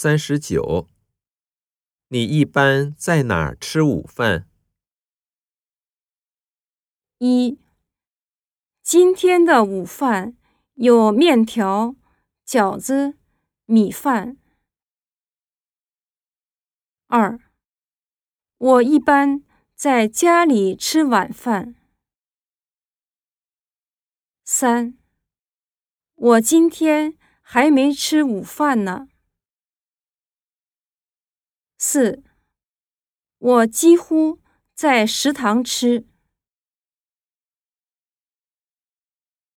三十九。你一般在哪儿吃午饭？一，今天的午饭有面条、饺子、米饭。二，我一般在家里吃晚饭。三，我今天还没吃午饭呢。四，我几乎在食堂吃。